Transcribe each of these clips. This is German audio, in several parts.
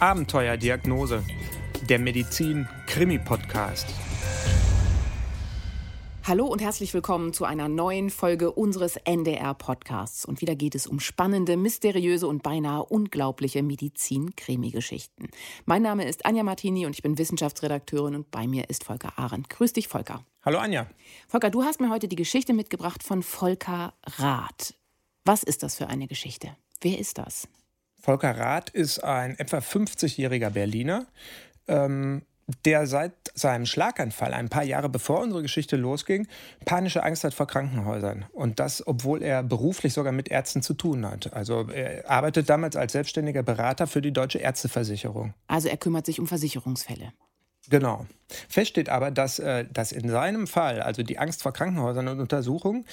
Abenteuerdiagnose, der Medizin-Krimi-Podcast. Hallo und herzlich willkommen zu einer neuen Folge unseres NDR-Podcasts. Und wieder geht es um spannende, mysteriöse und beinahe unglaubliche Medizin-Krimi-Geschichten. Mein Name ist Anja Martini und ich bin Wissenschaftsredakteurin und bei mir ist Volker Arendt. Grüß dich, Volker. Hallo, Anja. Volker, du hast mir heute die Geschichte mitgebracht von Volker Rath. Was ist das für eine Geschichte? Wer ist das? Volker Rath ist ein etwa 50-jähriger Berliner. Ähm, der seit seinem Schlaganfall, ein paar Jahre bevor unsere Geschichte losging, panische Angst hat vor Krankenhäusern. Und das, obwohl er beruflich sogar mit Ärzten zu tun hat. Also er arbeitet damals als selbstständiger Berater für die Deutsche Ärzteversicherung. Also er kümmert sich um Versicherungsfälle. Genau. Fest steht aber, dass, äh, dass in seinem Fall, also die Angst vor Krankenhäusern und Untersuchungen,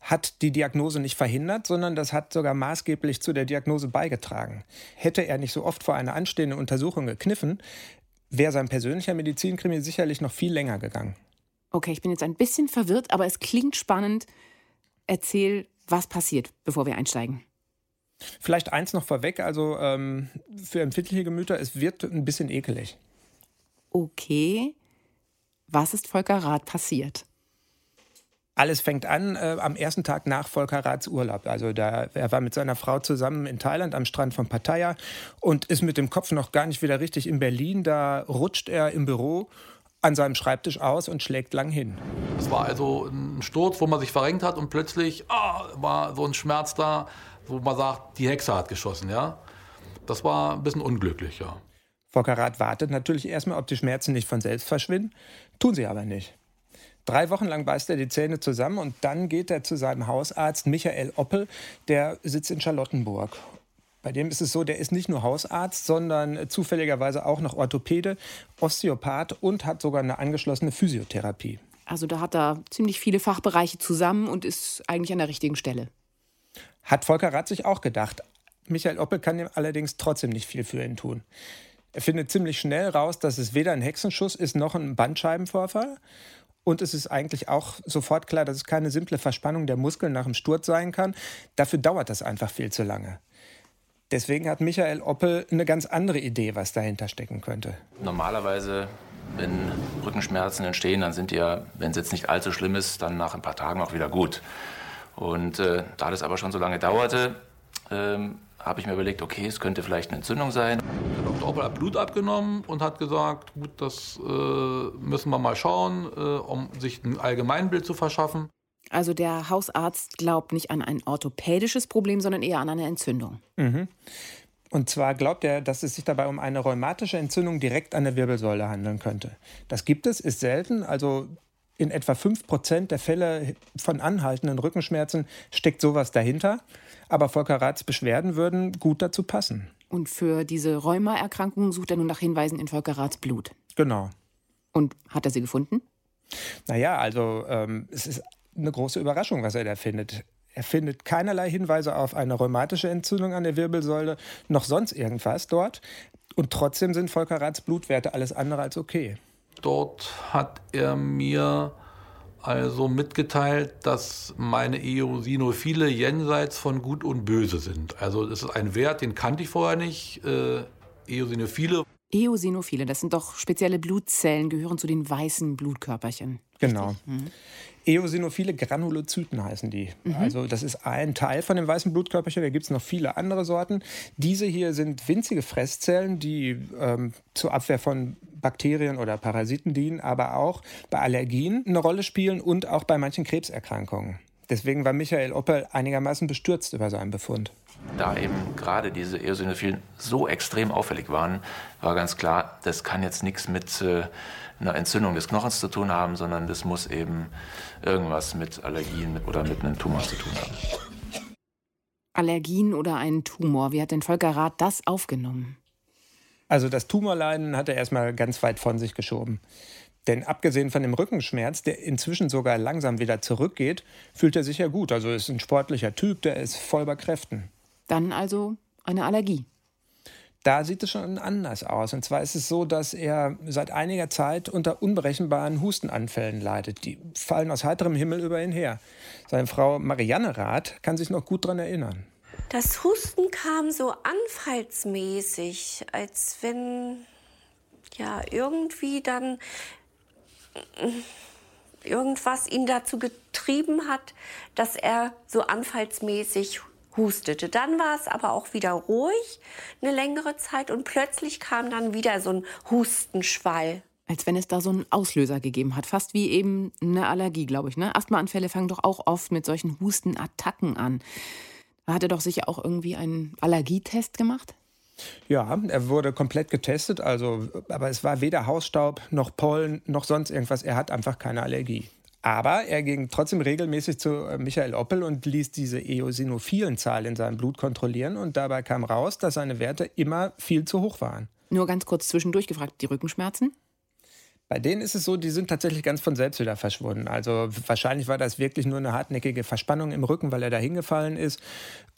hat die Diagnose nicht verhindert, sondern das hat sogar maßgeblich zu der Diagnose beigetragen. Hätte er nicht so oft vor einer anstehenden Untersuchung gekniffen, wäre sein persönlicher Medizinkrimi sicherlich noch viel länger gegangen. Okay, ich bin jetzt ein bisschen verwirrt, aber es klingt spannend. Erzähl, was passiert, bevor wir einsteigen. Vielleicht eins noch vorweg, also ähm, für empfindliche Gemüter, es wird ein bisschen ekelig. Okay, was ist Volker Rath passiert? Alles fängt an äh, am ersten Tag nach Volker Raths Urlaub. Also da, er war mit seiner Frau zusammen in Thailand am Strand von Pattaya und ist mit dem Kopf noch gar nicht wieder richtig in Berlin. Da rutscht er im Büro an seinem Schreibtisch aus und schlägt lang hin. Es war also ein Sturz, wo man sich verrenkt hat und plötzlich oh, war so ein Schmerz da, wo man sagt, die Hexe hat geschossen, ja. Das war ein bisschen unglücklich, ja. Volker Rath wartet natürlich erstmal, ob die Schmerzen nicht von selbst verschwinden. Tun sie aber nicht. Drei Wochen lang beißt er die Zähne zusammen und dann geht er zu seinem Hausarzt Michael Oppel, der sitzt in Charlottenburg. Bei dem ist es so, der ist nicht nur Hausarzt, sondern zufälligerweise auch noch Orthopäde, Osteopath und hat sogar eine angeschlossene Physiotherapie. Also da hat er ziemlich viele Fachbereiche zusammen und ist eigentlich an der richtigen Stelle. Hat Volker Rath sich auch gedacht. Michael Oppel kann ihm allerdings trotzdem nicht viel für ihn tun. Er findet ziemlich schnell raus, dass es weder ein Hexenschuss ist noch ein Bandscheibenvorfall. Und es ist eigentlich auch sofort klar, dass es keine simple Verspannung der Muskeln nach dem Sturz sein kann. Dafür dauert das einfach viel zu lange. Deswegen hat Michael Oppel eine ganz andere Idee, was dahinter stecken könnte. Normalerweise, wenn Rückenschmerzen entstehen, dann sind die ja, wenn es jetzt nicht allzu schlimm ist, dann nach ein paar Tagen auch wieder gut. Und äh, da das aber schon so lange dauerte, ähm, habe ich mir überlegt, okay, es könnte vielleicht eine Entzündung sein. Der Dr. Oppel hat Blut abgenommen und hat gesagt, gut, das äh, müssen wir mal schauen, äh, um sich ein Allgemeinbild zu verschaffen. Also der Hausarzt glaubt nicht an ein orthopädisches Problem, sondern eher an eine Entzündung. Mhm. Und zwar glaubt er, dass es sich dabei um eine rheumatische Entzündung direkt an der Wirbelsäule handeln könnte. Das gibt es, ist selten. Also in etwa 5% der Fälle von anhaltenden Rückenschmerzen steckt sowas dahinter. Aber Volker Raths Beschwerden würden gut dazu passen. Und für diese Rheumaerkrankung sucht er nun nach Hinweisen in Volker Raths Blut. Genau. Und hat er sie gefunden? Naja, also ähm, es ist eine große Überraschung, was er da findet. Er findet keinerlei Hinweise auf eine rheumatische Entzündung an der Wirbelsäule, noch sonst irgendwas dort. Und trotzdem sind Volker Raths Blutwerte alles andere als okay. Dort hat er mir also mitgeteilt, dass meine Eosinophile jenseits von Gut und Böse sind. Also das ist ein Wert, den kannte ich vorher nicht. Äh, Eosinophile. Eosinophile, das sind doch spezielle Blutzellen, gehören zu den weißen Blutkörperchen. Genau. Mhm. Eosinophile Granulozyten heißen die. Mhm. Also das ist ein Teil von dem weißen Blutkörperchen. Da gibt es noch viele andere Sorten. Diese hier sind winzige Fresszellen, die ähm, zur Abwehr von Bakterien oder Parasiten dienen, aber auch bei Allergien eine Rolle spielen und auch bei manchen Krebserkrankungen. Deswegen war Michael Oppel einigermaßen bestürzt über seinen Befund. Da eben gerade diese Eosinophilen so extrem auffällig waren, war ganz klar, das kann jetzt nichts mit äh, einer Entzündung des Knochens zu tun haben, sondern das muss eben irgendwas mit Allergien oder mit einem Tumor zu tun haben. Allergien oder einen Tumor, wie hat denn Volker Rath das aufgenommen? Also das Tumorleiden hat er erstmal ganz weit von sich geschoben. Denn abgesehen von dem Rückenschmerz, der inzwischen sogar langsam wieder zurückgeht, fühlt er sich ja gut. Also ist ein sportlicher Typ, der ist voll bei Kräften. Dann also eine Allergie. Da sieht es schon anders aus. Und zwar ist es so, dass er seit einiger Zeit unter unberechenbaren Hustenanfällen leidet. Die fallen aus heiterem Himmel über ihn her. Seine Frau Marianne Rath kann sich noch gut daran erinnern. Das Husten kam so anfallsmäßig, als wenn ja irgendwie dann irgendwas ihn dazu getrieben hat, dass er so anfallsmäßig hustete. Dann war es aber auch wieder ruhig eine längere Zeit und plötzlich kam dann wieder so ein Hustenschwall. Als wenn es da so einen Auslöser gegeben hat, fast wie eben eine Allergie, glaube ich. Ne? Asthmaanfälle fangen doch auch oft mit solchen Hustenattacken an. Da hat er doch sicher auch irgendwie einen Allergietest gemacht? Ja, er wurde komplett getestet, also, aber es war weder Hausstaub noch Pollen noch sonst irgendwas. Er hat einfach keine Allergie. Aber er ging trotzdem regelmäßig zu äh, Michael Oppel und ließ diese eosinophilen Zahl in seinem Blut kontrollieren. Und dabei kam raus, dass seine Werte immer viel zu hoch waren. Nur ganz kurz zwischendurch gefragt, die Rückenschmerzen? Bei denen ist es so, die sind tatsächlich ganz von selbst wieder verschwunden. Also wahrscheinlich war das wirklich nur eine hartnäckige Verspannung im Rücken, weil er da hingefallen ist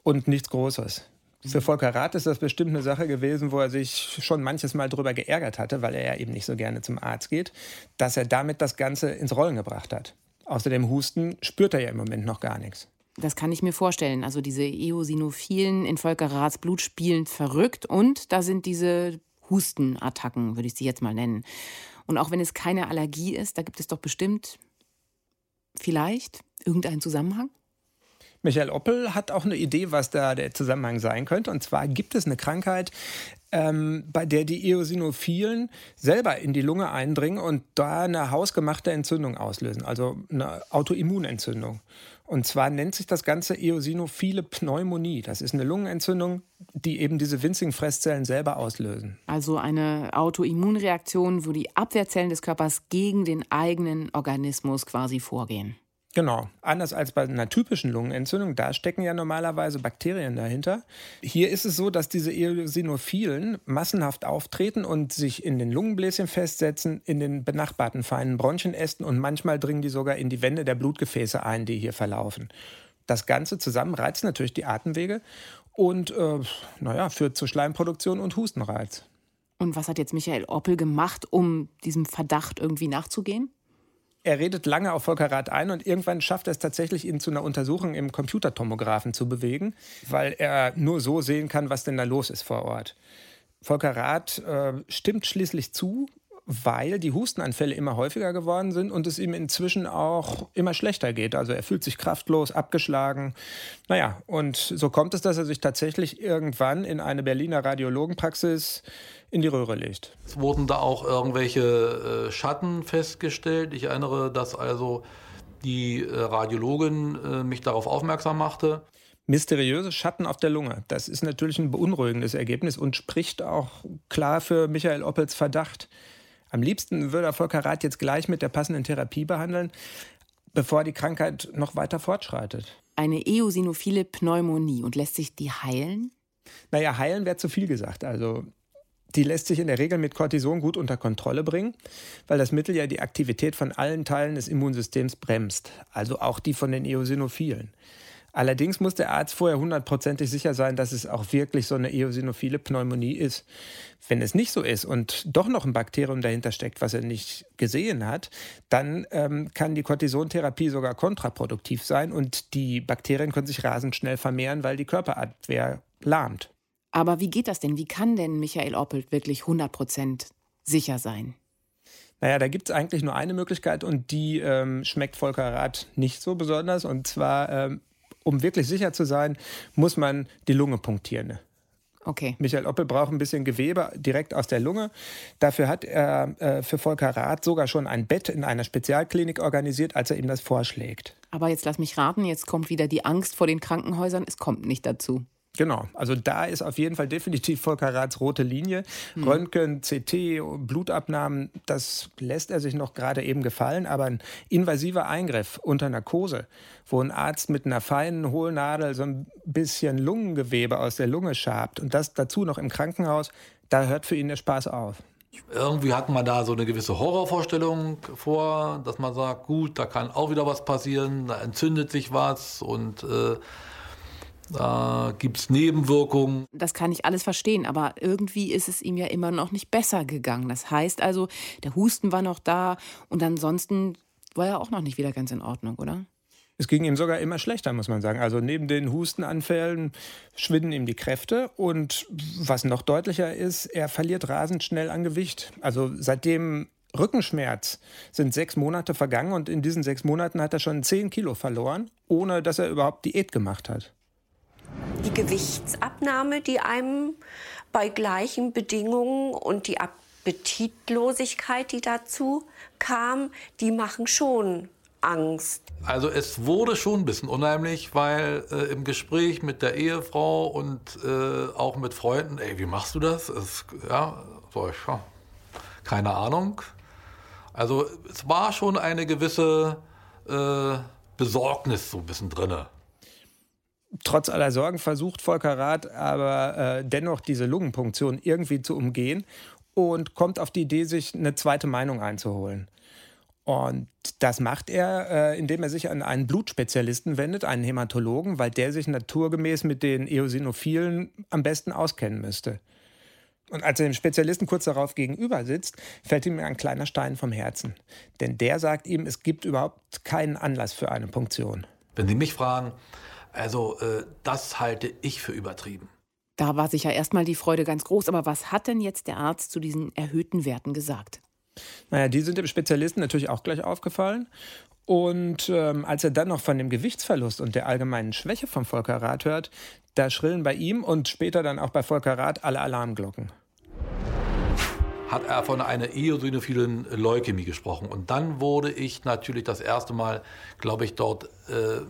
und nichts Großes. Für Volker Rath ist das bestimmt eine Sache gewesen, wo er sich schon manches Mal darüber geärgert hatte, weil er ja eben nicht so gerne zum Arzt geht, dass er damit das Ganze ins Rollen gebracht hat. Außer dem Husten spürt er ja im Moment noch gar nichts. Das kann ich mir vorstellen. Also diese Eosinophilen in Volker Raths Blut spielen verrückt und da sind diese Hustenattacken, würde ich sie jetzt mal nennen. Und auch wenn es keine Allergie ist, da gibt es doch bestimmt vielleicht irgendeinen Zusammenhang? Michael Oppel hat auch eine Idee, was da der Zusammenhang sein könnte. Und zwar gibt es eine Krankheit, ähm, bei der die Eosinophilen selber in die Lunge eindringen und da eine hausgemachte Entzündung auslösen, also eine Autoimmunentzündung. Und zwar nennt sich das Ganze eosinophile Pneumonie. Das ist eine Lungenentzündung, die eben diese winzigen Fresszellen selber auslösen. Also eine Autoimmunreaktion, wo die Abwehrzellen des Körpers gegen den eigenen Organismus quasi vorgehen. Genau. Anders als bei einer typischen Lungenentzündung, da stecken ja normalerweise Bakterien dahinter. Hier ist es so, dass diese Eosinophilen massenhaft auftreten und sich in den Lungenbläschen festsetzen, in den benachbarten feinen Bronchienästen und manchmal dringen die sogar in die Wände der Blutgefäße ein, die hier verlaufen. Das Ganze zusammen reizt natürlich die Atemwege und äh, naja, führt zu Schleimproduktion und Hustenreiz. Und was hat jetzt Michael Oppel gemacht, um diesem Verdacht irgendwie nachzugehen? Er redet lange auf Volker Rath ein und irgendwann schafft er es tatsächlich, ihn zu einer Untersuchung im Computertomographen zu bewegen, weil er nur so sehen kann, was denn da los ist vor Ort. Volker Rath äh, stimmt schließlich zu, weil die Hustenanfälle immer häufiger geworden sind und es ihm inzwischen auch immer schlechter geht. Also er fühlt sich kraftlos, abgeschlagen. Naja, und so kommt es, dass er sich tatsächlich irgendwann in eine Berliner Radiologenpraxis in die Röhre legt. Es wurden da auch irgendwelche äh, Schatten festgestellt. Ich erinnere, dass also die äh, Radiologin äh, mich darauf aufmerksam machte. Mysteriöse Schatten auf der Lunge. Das ist natürlich ein beunruhigendes Ergebnis und spricht auch klar für Michael Oppels Verdacht. Am liebsten würde er Volker Rath jetzt gleich mit der passenden Therapie behandeln, bevor die Krankheit noch weiter fortschreitet. Eine eosinophile Pneumonie. Und lässt sich die heilen? Naja, heilen wäre zu viel gesagt. Also die lässt sich in der Regel mit Cortison gut unter Kontrolle bringen, weil das Mittel ja die Aktivität von allen Teilen des Immunsystems bremst, also auch die von den Eosinophilen. Allerdings muss der Arzt vorher hundertprozentig sicher sein, dass es auch wirklich so eine eosinophile Pneumonie ist. Wenn es nicht so ist und doch noch ein Bakterium dahinter steckt, was er nicht gesehen hat, dann ähm, kann die Cortisontherapie sogar kontraproduktiv sein und die Bakterien können sich rasend schnell vermehren, weil die Körperabwehr lahmt. Aber wie geht das denn? Wie kann denn Michael Oppelt wirklich 100% sicher sein? Naja, da gibt es eigentlich nur eine Möglichkeit und die ähm, schmeckt Volker Rath nicht so besonders. Und zwar, ähm, um wirklich sicher zu sein, muss man die Lunge punktieren. Okay. Michael Oppel braucht ein bisschen Gewebe direkt aus der Lunge. Dafür hat er äh, für Volker Rath sogar schon ein Bett in einer Spezialklinik organisiert, als er ihm das vorschlägt. Aber jetzt lass mich raten, jetzt kommt wieder die Angst vor den Krankenhäusern. Es kommt nicht dazu. Genau, also da ist auf jeden Fall definitiv Volker Raths rote Linie. Mhm. Röntgen, CT, Blutabnahmen, das lässt er sich noch gerade eben gefallen, aber ein invasiver Eingriff unter Narkose, wo ein Arzt mit einer feinen Hohlnadel so ein bisschen Lungengewebe aus der Lunge schabt und das dazu noch im Krankenhaus, da hört für ihn der Spaß auf. Irgendwie hat man da so eine gewisse Horrorvorstellung vor, dass man sagt, gut, da kann auch wieder was passieren, da entzündet sich was und äh, da gibt es Nebenwirkungen. Das kann ich alles verstehen, aber irgendwie ist es ihm ja immer noch nicht besser gegangen. Das heißt also, der Husten war noch da und ansonsten war er auch noch nicht wieder ganz in Ordnung, oder? Es ging ihm sogar immer schlechter, muss man sagen. Also neben den Hustenanfällen schwinden ihm die Kräfte und was noch deutlicher ist, er verliert rasend schnell an Gewicht. Also seitdem Rückenschmerz sind sechs Monate vergangen und in diesen sechs Monaten hat er schon zehn Kilo verloren, ohne dass er überhaupt Diät gemacht hat. Die Gewichtsabnahme, die einem bei gleichen Bedingungen und die Appetitlosigkeit, die dazu kam, die machen schon Angst. Also es wurde schon ein bisschen unheimlich, weil äh, im Gespräch mit der Ehefrau und äh, auch mit Freunden, ey, wie machst du das? Es, ja, so, ich, ja, keine Ahnung. Also es war schon eine gewisse äh, Besorgnis so ein bisschen drinne. Trotz aller Sorgen versucht Volker Rath aber äh, dennoch diese Lungenpunktion irgendwie zu umgehen und kommt auf die Idee, sich eine zweite Meinung einzuholen. Und das macht er, äh, indem er sich an einen Blutspezialisten wendet, einen Hämatologen, weil der sich naturgemäß mit den Eosinophilen am besten auskennen müsste. Und als er dem Spezialisten kurz darauf gegenüber sitzt, fällt ihm ein kleiner Stein vom Herzen. Denn der sagt ihm, es gibt überhaupt keinen Anlass für eine Punktion. Wenn Sie mich fragen, also äh, das halte ich für übertrieben. Da war sicher erstmal die Freude ganz groß. Aber was hat denn jetzt der Arzt zu diesen erhöhten Werten gesagt? Naja, die sind dem Spezialisten natürlich auch gleich aufgefallen. Und ähm, als er dann noch von dem Gewichtsverlust und der allgemeinen Schwäche von Volker Rath hört, da schrillen bei ihm und später dann auch bei Volker Rath alle Alarmglocken. Hat er von einer eosinophilen Leukämie gesprochen. Und dann wurde ich natürlich das erste Mal, glaube ich, dort, äh,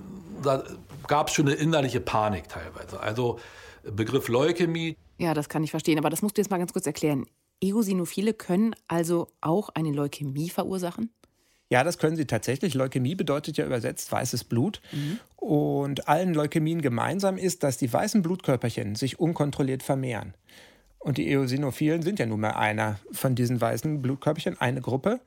da gab es schon eine innerliche Panik teilweise. Also Begriff Leukämie. Ja, das kann ich verstehen, aber das musst du jetzt mal ganz kurz erklären. Eosinophile können also auch eine Leukämie verursachen? Ja, das können sie tatsächlich. Leukämie bedeutet ja übersetzt weißes Blut. Mhm. Und allen Leukämien gemeinsam ist, dass die weißen Blutkörperchen sich unkontrolliert vermehren. Und die Eosinophilen sind ja nun mal einer von diesen weißen Blutkörperchen, eine Gruppe.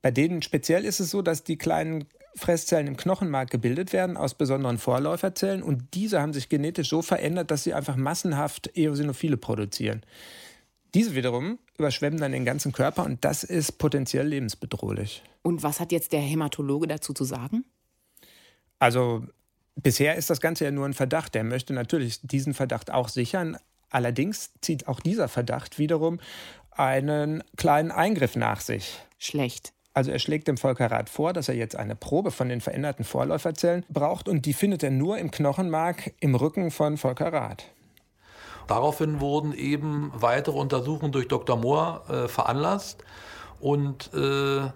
Bei denen speziell ist es so, dass die kleinen Fresszellen im Knochenmark gebildet werden aus besonderen Vorläuferzellen und diese haben sich genetisch so verändert, dass sie einfach massenhaft Eosinophile produzieren. Diese wiederum überschwemmen dann den ganzen Körper und das ist potenziell lebensbedrohlich. Und was hat jetzt der Hämatologe dazu zu sagen? Also bisher ist das Ganze ja nur ein Verdacht. Der möchte natürlich diesen Verdacht auch sichern. Allerdings zieht auch dieser Verdacht wiederum einen kleinen Eingriff nach sich. Schlecht. Also er schlägt dem Volkerrat vor, dass er jetzt eine Probe von den veränderten Vorläuferzellen braucht und die findet er nur im Knochenmark im Rücken von Volkerrat. Daraufhin wurden eben weitere Untersuchungen durch Dr. Mohr äh, veranlasst und äh,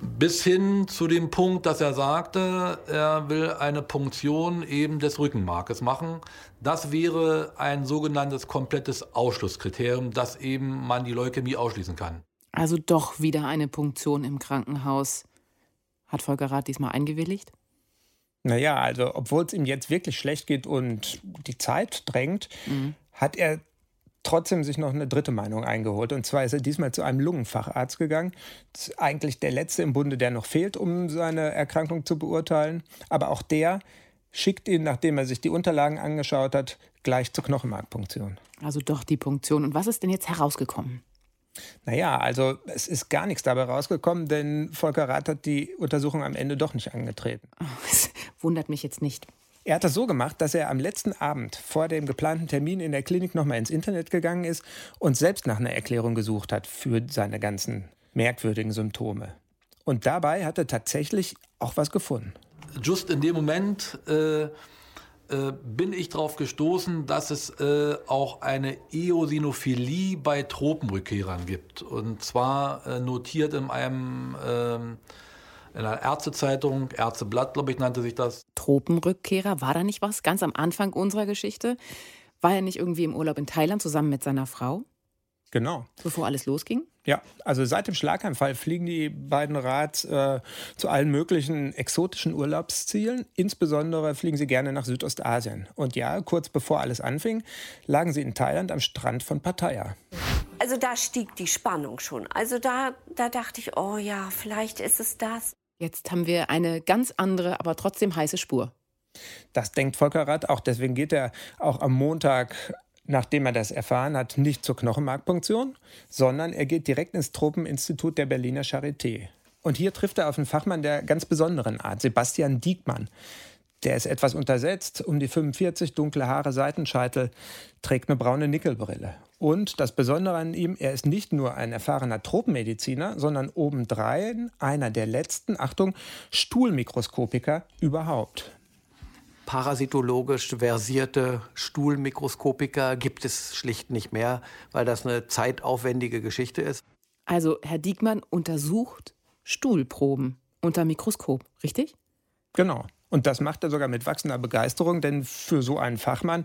bis hin zu dem Punkt, dass er sagte, er will eine Punktion eben des Rückenmarkes machen. Das wäre ein sogenanntes komplettes Ausschlusskriterium, dass eben man die Leukämie ausschließen kann. Also doch wieder eine Punktion im Krankenhaus. Hat Volker Rath diesmal eingewilligt? Naja, also obwohl es ihm jetzt wirklich schlecht geht und die Zeit drängt, mhm. hat er trotzdem sich noch eine dritte Meinung eingeholt. Und zwar ist er diesmal zu einem Lungenfacharzt gegangen. Das ist eigentlich der letzte im Bunde, der noch fehlt, um seine Erkrankung zu beurteilen. Aber auch der schickt ihn, nachdem er sich die Unterlagen angeschaut hat, gleich zur Knochenmarkpunktion. Also doch die Punktion. Und was ist denn jetzt herausgekommen? Naja, also es ist gar nichts dabei rausgekommen, denn Volker Rath hat die Untersuchung am Ende doch nicht angetreten. Das wundert mich jetzt nicht. Er hat das so gemacht, dass er am letzten Abend vor dem geplanten Termin in der Klinik nochmal ins Internet gegangen ist und selbst nach einer Erklärung gesucht hat für seine ganzen merkwürdigen Symptome. Und dabei hat er tatsächlich auch was gefunden. Just in dem Moment äh äh, bin ich darauf gestoßen, dass es äh, auch eine Eosinophilie bei Tropenrückkehrern gibt. Und zwar äh, notiert in einem ähm, in einer Ärztezeitung, Ärzteblatt, glaube ich, nannte sich das. Tropenrückkehrer, war da nicht was? Ganz am Anfang unserer Geschichte. War er nicht irgendwie im Urlaub in Thailand zusammen mit seiner Frau? Genau. Bevor alles losging? Ja, also seit dem Schlaganfall fliegen die beiden Rats äh, zu allen möglichen exotischen Urlaubszielen. Insbesondere fliegen sie gerne nach Südostasien. Und ja, kurz bevor alles anfing, lagen sie in Thailand am Strand von Pattaya. Also da stieg die Spannung schon. Also da, da dachte ich, oh ja, vielleicht ist es das. Jetzt haben wir eine ganz andere, aber trotzdem heiße Spur. Das denkt Volker Rath auch. Deswegen geht er auch am Montag nachdem er das erfahren hat, nicht zur Knochenmarkpunktion, sondern er geht direkt ins Tropeninstitut der Berliner Charité. Und hier trifft er auf einen Fachmann der ganz besonderen Art, Sebastian Diekmann. Der ist etwas untersetzt, um die 45, dunkle Haare, Seitenscheitel, trägt eine braune Nickelbrille. Und das Besondere an ihm, er ist nicht nur ein erfahrener Tropenmediziner, sondern obendrein einer der letzten, Achtung, Stuhlmikroskopiker überhaupt. Parasitologisch versierte Stuhlmikroskopiker gibt es schlicht nicht mehr, weil das eine zeitaufwendige Geschichte ist. Also Herr Diekmann untersucht Stuhlproben unter Mikroskop, richtig? Genau. Und das macht er sogar mit wachsender Begeisterung, denn für so einen Fachmann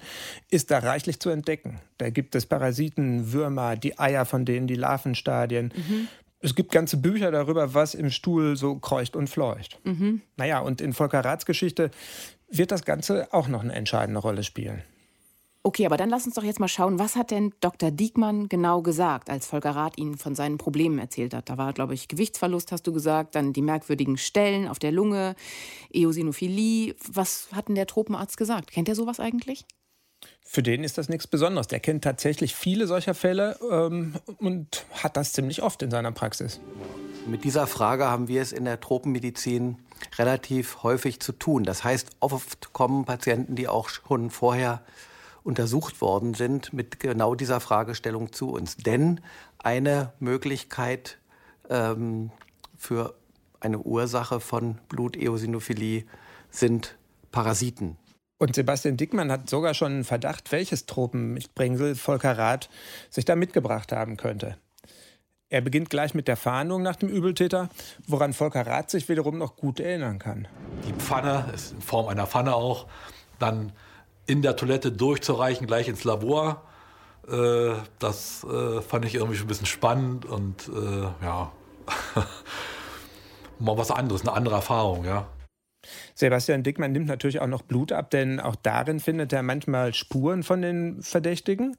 ist da reichlich zu entdecken. Da gibt es Parasiten, Würmer, die Eier von denen, die Larvenstadien. Mhm. Es gibt ganze Bücher darüber, was im Stuhl so kreucht und fleucht. Mhm. Naja, und in Volker Raths Geschichte wird das Ganze auch noch eine entscheidende Rolle spielen. Okay, aber dann lass uns doch jetzt mal schauen, was hat denn Dr. Diekmann genau gesagt, als Volker Rath Ihnen von seinen Problemen erzählt hat? Da war, glaube ich, Gewichtsverlust, hast du gesagt, dann die merkwürdigen Stellen auf der Lunge, Eosinophilie. Was hat denn der Tropenarzt gesagt? Kennt er sowas eigentlich? Für den ist das nichts Besonderes. Der kennt tatsächlich viele solcher Fälle ähm, und hat das ziemlich oft in seiner Praxis. Mit dieser Frage haben wir es in der Tropenmedizin relativ häufig zu tun. Das heißt, oft kommen Patienten, die auch schon vorher untersucht worden sind, mit genau dieser Fragestellung zu uns. Denn eine Möglichkeit ähm, für eine Ursache von Bluteosinophilie sind Parasiten. Und Sebastian Dickmann hat sogar schon einen Verdacht, welches Tropenmitbringsel Volker Rath sich da mitgebracht haben könnte. Er beginnt gleich mit der Fahndung nach dem Übeltäter, woran Volker Rath sich wiederum noch gut erinnern kann. Die Pfanne ist in Form einer Pfanne auch. Dann in der Toilette durchzureichen, gleich ins Labor. Äh, das äh, fand ich irgendwie schon ein bisschen spannend und äh, ja, mal was anderes, eine andere Erfahrung, ja. Sebastian Dickmann nimmt natürlich auch noch Blut ab, denn auch darin findet er manchmal Spuren von den Verdächtigen.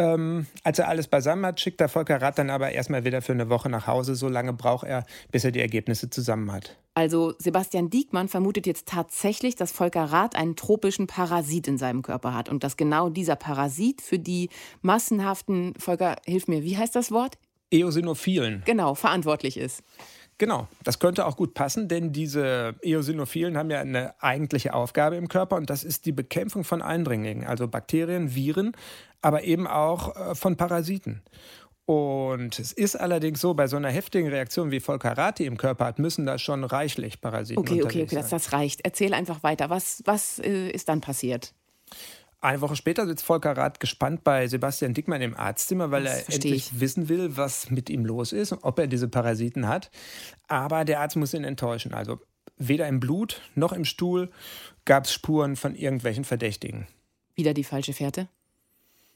Ähm, als er alles beisammen hat, schickt der Volker Rath dann aber erstmal wieder für eine Woche nach Hause. So lange braucht er, bis er die Ergebnisse zusammen hat. Also Sebastian Diekmann vermutet jetzt tatsächlich, dass Volker Rath einen tropischen Parasit in seinem Körper hat und dass genau dieser Parasit für die massenhaften, Volker, hilf mir, wie heißt das Wort? Eosinophilen. Genau, verantwortlich ist. Genau, das könnte auch gut passen, denn diese Eosinophilen haben ja eine eigentliche Aufgabe im Körper und das ist die Bekämpfung von Eindringlingen, also Bakterien, Viren, aber eben auch äh, von Parasiten. Und es ist allerdings so, bei so einer heftigen Reaktion wie Volker Rati im Körper hat, müssen da schon reichlich Parasiten Okay, okay, okay, das, das reicht. Erzähl einfach weiter. Was, was äh, ist dann passiert? Eine Woche später sitzt Volker Rath gespannt bei Sebastian Dickmann im Arztzimmer, weil das er endlich ich. wissen will, was mit ihm los ist und ob er diese Parasiten hat. Aber der Arzt muss ihn enttäuschen. Also weder im Blut noch im Stuhl gab es Spuren von irgendwelchen Verdächtigen. Wieder die falsche Fährte?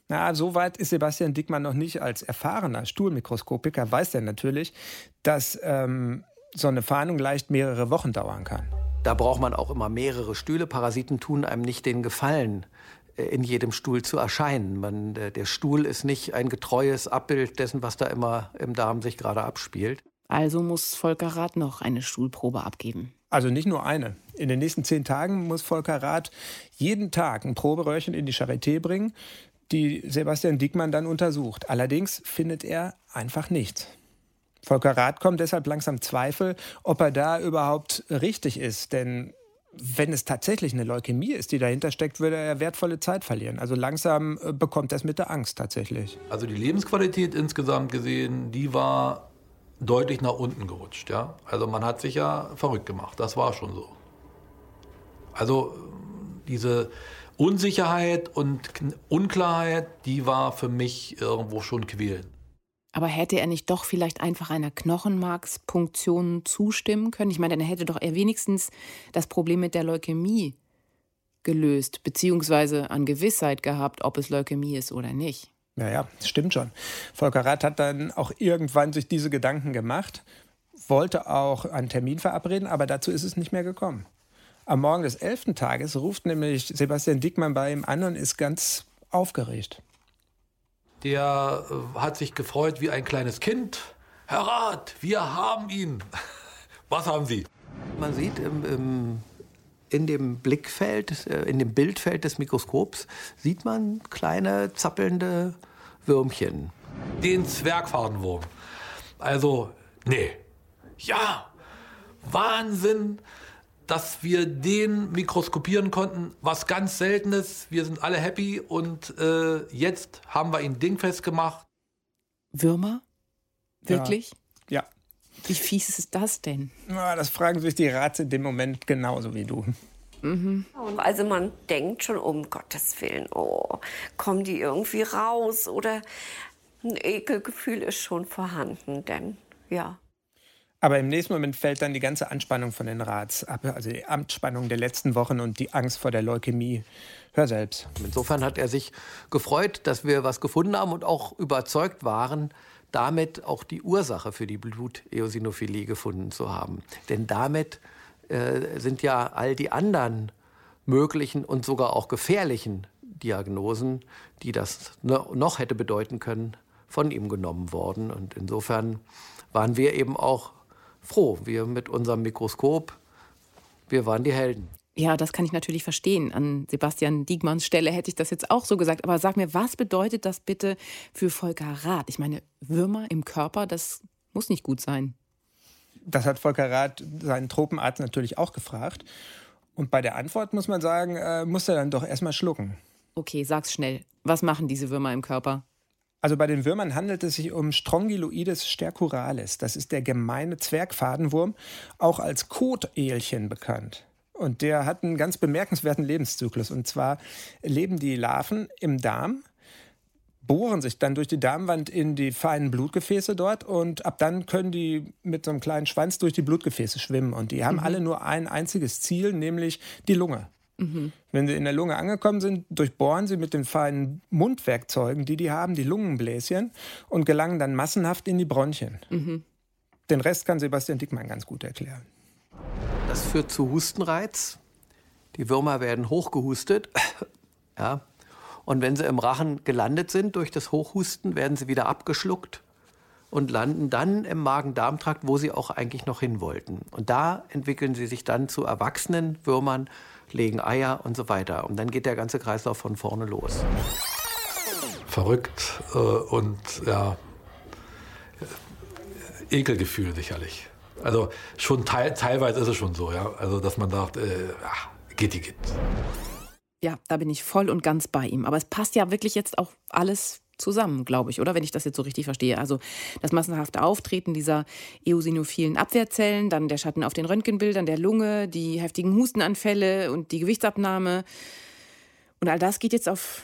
Na, so weit ist Sebastian Dickmann noch nicht. Als erfahrener Stuhlmikroskopiker weiß er natürlich, dass ähm, so eine Fahndung leicht mehrere Wochen dauern kann. Da braucht man auch immer mehrere Stühle. Parasiten tun einem nicht den Gefallen, in jedem Stuhl zu erscheinen. Man, der Stuhl ist nicht ein getreues Abbild dessen, was da immer im Darm sich gerade abspielt. Also muss Volker Rath noch eine Stuhlprobe abgeben. Also nicht nur eine. In den nächsten zehn Tagen muss Volker Rath jeden Tag ein Proberöhrchen in die Charité bringen, die Sebastian Dickmann dann untersucht. Allerdings findet er einfach nichts. Volker Rath kommt deshalb langsam Zweifel, ob er da überhaupt richtig ist. Denn wenn es tatsächlich eine Leukämie ist, die dahinter steckt, würde er wertvolle Zeit verlieren. Also langsam äh, bekommt er es mit der Angst tatsächlich. Also die Lebensqualität insgesamt gesehen, die war deutlich nach unten gerutscht. Ja? Also man hat sich ja verrückt gemacht, das war schon so. Also diese Unsicherheit und Unklarheit, die war für mich irgendwo schon quälend. Aber hätte er nicht doch vielleicht einfach einer Knochenmarkspunktion zustimmen können? Ich meine, dann hätte doch er wenigstens das Problem mit der Leukämie gelöst, beziehungsweise an Gewissheit gehabt, ob es Leukämie ist oder nicht. Ja, ja, stimmt schon. Volker Rath hat dann auch irgendwann sich diese Gedanken gemacht, wollte auch einen Termin verabreden, aber dazu ist es nicht mehr gekommen. Am Morgen des elften Tages ruft nämlich Sebastian Dickmann bei ihm an und ist ganz aufgeregt der äh, hat sich gefreut wie ein kleines Kind. Herr Rat, wir haben ihn. Was haben Sie? Man sieht im, im, in dem Blickfeld, äh, in dem Bildfeld des Mikroskops, sieht man kleine zappelnde Würmchen. Den Zwergfadenwurm. Also, nee, ja, Wahnsinn, dass wir den mikroskopieren konnten, was ganz Seltenes. Wir sind alle happy und äh, jetzt haben wir ihn dingfest gemacht. Würmer? Wirklich? Ja. Wie fies ist das denn? Na, das fragen sich die Rats in dem Moment genauso wie du. Also man denkt schon, um Gottes Willen, oh, kommen die irgendwie raus oder ein Ekelgefühl ist schon vorhanden, denn ja. Aber im nächsten Moment fällt dann die ganze Anspannung von den Rats ab, also die Amtsspannung der letzten Wochen und die Angst vor der Leukämie. Hör selbst. Insofern hat er sich gefreut, dass wir was gefunden haben und auch überzeugt waren, damit auch die Ursache für die Bluteosinophilie gefunden zu haben. Denn damit äh, sind ja all die anderen möglichen und sogar auch gefährlichen Diagnosen, die das noch hätte bedeuten können, von ihm genommen worden. Und insofern waren wir eben auch froh. Wir mit unserem Mikroskop, wir waren die Helden. Ja, das kann ich natürlich verstehen. An Sebastian Diegmanns Stelle hätte ich das jetzt auch so gesagt. Aber sag mir, was bedeutet das bitte für Volker Rath? Ich meine, Würmer im Körper, das muss nicht gut sein. Das hat Volker Rath seinen Tropenarzt natürlich auch gefragt. Und bei der Antwort muss man sagen, äh, muss er dann doch erstmal schlucken. Okay, sag's schnell. Was machen diese Würmer im Körper? Also bei den Würmern handelt es sich um Strongyloides stercuralis. Das ist der gemeine Zwergfadenwurm, auch als Kotelchen bekannt. Und der hat einen ganz bemerkenswerten Lebenszyklus. Und zwar leben die Larven im Darm, bohren sich dann durch die Darmwand in die feinen Blutgefäße dort und ab dann können die mit so einem kleinen Schwanz durch die Blutgefäße schwimmen. Und die haben mhm. alle nur ein einziges Ziel, nämlich die Lunge. Mhm. Wenn sie in der Lunge angekommen sind, durchbohren sie mit den feinen Mundwerkzeugen, die die haben, die Lungenbläschen und gelangen dann massenhaft in die Bronchien. Mhm. Den Rest kann Sebastian Dickmann ganz gut erklären. Das führt zu Hustenreiz. Die Würmer werden hochgehustet. ja. Und wenn sie im Rachen gelandet sind durch das Hochhusten, werden sie wieder abgeschluckt und landen dann im Magen-Darm-Trakt, wo sie auch eigentlich noch hin wollten. Und da entwickeln sie sich dann zu erwachsenen Würmern, legen Eier und so weiter. Und dann geht der ganze Kreislauf von vorne los. Verrückt äh, und ja, Ekelgefühl sicherlich. Also schon teil, teilweise ist es schon so, ja. Also dass man sagt, äh, ach, geht die geht. Ja, da bin ich voll und ganz bei ihm. Aber es passt ja wirklich jetzt auch alles zusammen, glaube ich, oder? Wenn ich das jetzt so richtig verstehe. Also das massenhafte Auftreten dieser eosinophilen Abwehrzellen, dann der Schatten auf den Röntgenbildern der Lunge, die heftigen Hustenanfälle und die Gewichtsabnahme. Und all das geht jetzt auf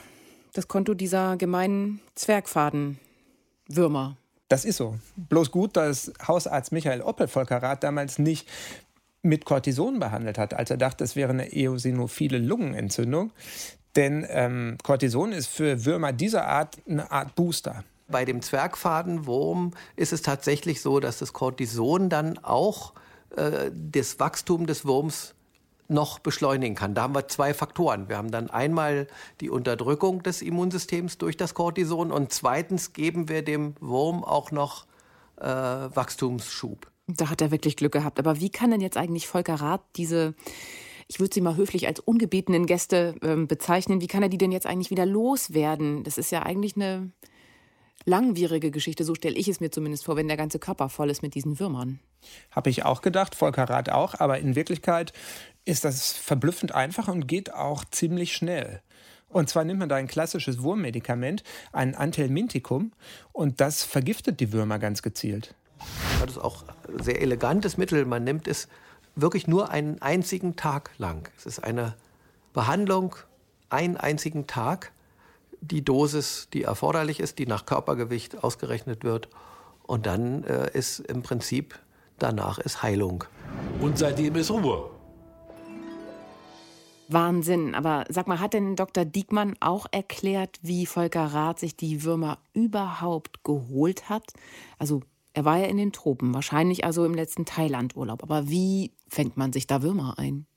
das Konto dieser gemeinen Zwergfadenwürmer. Das ist so. Bloß gut, dass Hausarzt Michael Oppel Volkerath damals nicht mit Cortison behandelt hat, als er dachte, es wäre eine eosinophile Lungenentzündung. Denn ähm, Cortison ist für Würmer dieser Art eine Art Booster. Bei dem Zwergfadenwurm ist es tatsächlich so, dass das Cortison dann auch äh, das Wachstum des Wurms noch beschleunigen kann. Da haben wir zwei Faktoren. Wir haben dann einmal die Unterdrückung des Immunsystems durch das Cortison und zweitens geben wir dem Wurm auch noch äh, Wachstumsschub. Da hat er wirklich Glück gehabt. Aber wie kann denn jetzt eigentlich Volker Rath diese, ich würde sie mal höflich als ungebetenen Gäste äh, bezeichnen, wie kann er die denn jetzt eigentlich wieder loswerden? Das ist ja eigentlich eine langwierige Geschichte, so stelle ich es mir zumindest vor, wenn der ganze Körper voll ist mit diesen Würmern. Habe ich auch gedacht, Volker Rath auch, aber in Wirklichkeit ist das verblüffend einfach und geht auch ziemlich schnell. Und zwar nimmt man da ein klassisches Wurmmedikament, ein Antelmintikum, und das vergiftet die Würmer ganz gezielt. Das ist auch ein sehr elegantes Mittel. Man nimmt es wirklich nur einen einzigen Tag lang. Es ist eine Behandlung einen einzigen Tag. Die Dosis, die erforderlich ist, die nach Körpergewicht ausgerechnet wird. Und dann äh, ist im Prinzip danach ist Heilung. Und seitdem ist Ruhe. Wahnsinn. Aber sag mal, hat denn Dr. Diekmann auch erklärt, wie Volker Rath sich die Würmer überhaupt geholt hat? Also er war ja in den Tropen, wahrscheinlich also im letzten Thailand-Urlaub. Aber wie fängt man sich da Würmer ein?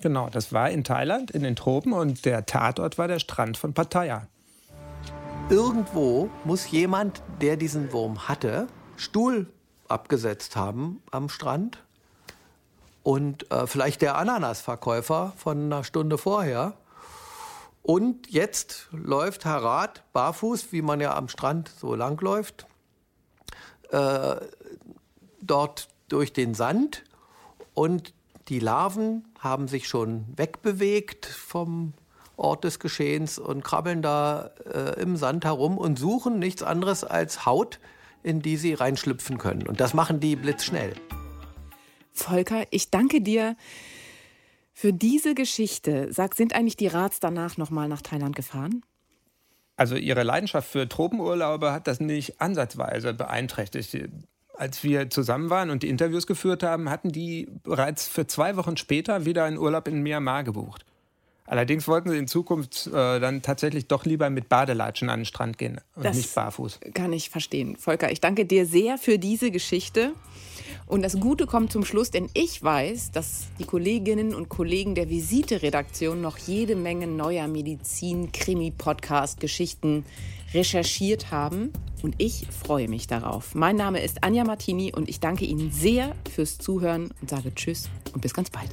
Genau, das war in Thailand, in den Tropen und der Tatort war der Strand von Pattaya. Irgendwo muss jemand, der diesen Wurm hatte, Stuhl abgesetzt haben am Strand und äh, vielleicht der Ananasverkäufer von einer Stunde vorher. Und jetzt läuft Rath barfuß, wie man ja am Strand so langläuft, äh, dort durch den Sand und die Larven haben sich schon wegbewegt vom Ort des Geschehens und krabbeln da äh, im Sand herum und suchen nichts anderes als Haut, in die sie reinschlüpfen können. Und das machen die blitzschnell. Volker, ich danke dir für diese Geschichte. Sag, sind eigentlich die Rats danach nochmal nach Thailand gefahren? Also ihre Leidenschaft für Tropenurlaube hat das nicht ansatzweise beeinträchtigt. Als wir zusammen waren und die Interviews geführt haben, hatten die bereits für zwei Wochen später wieder einen Urlaub in Myanmar gebucht. Allerdings wollten sie in Zukunft äh, dann tatsächlich doch lieber mit Badelatschen an den Strand gehen und das nicht barfuß. Kann ich verstehen. Volker, ich danke dir sehr für diese Geschichte. Und das Gute kommt zum Schluss, denn ich weiß, dass die Kolleginnen und Kollegen der Visite-Redaktion noch jede Menge neuer Medizin-Krimi-Podcast-Geschichten recherchiert haben. Und ich freue mich darauf. Mein Name ist Anja Martini und ich danke Ihnen sehr fürs Zuhören und sage Tschüss und bis ganz bald.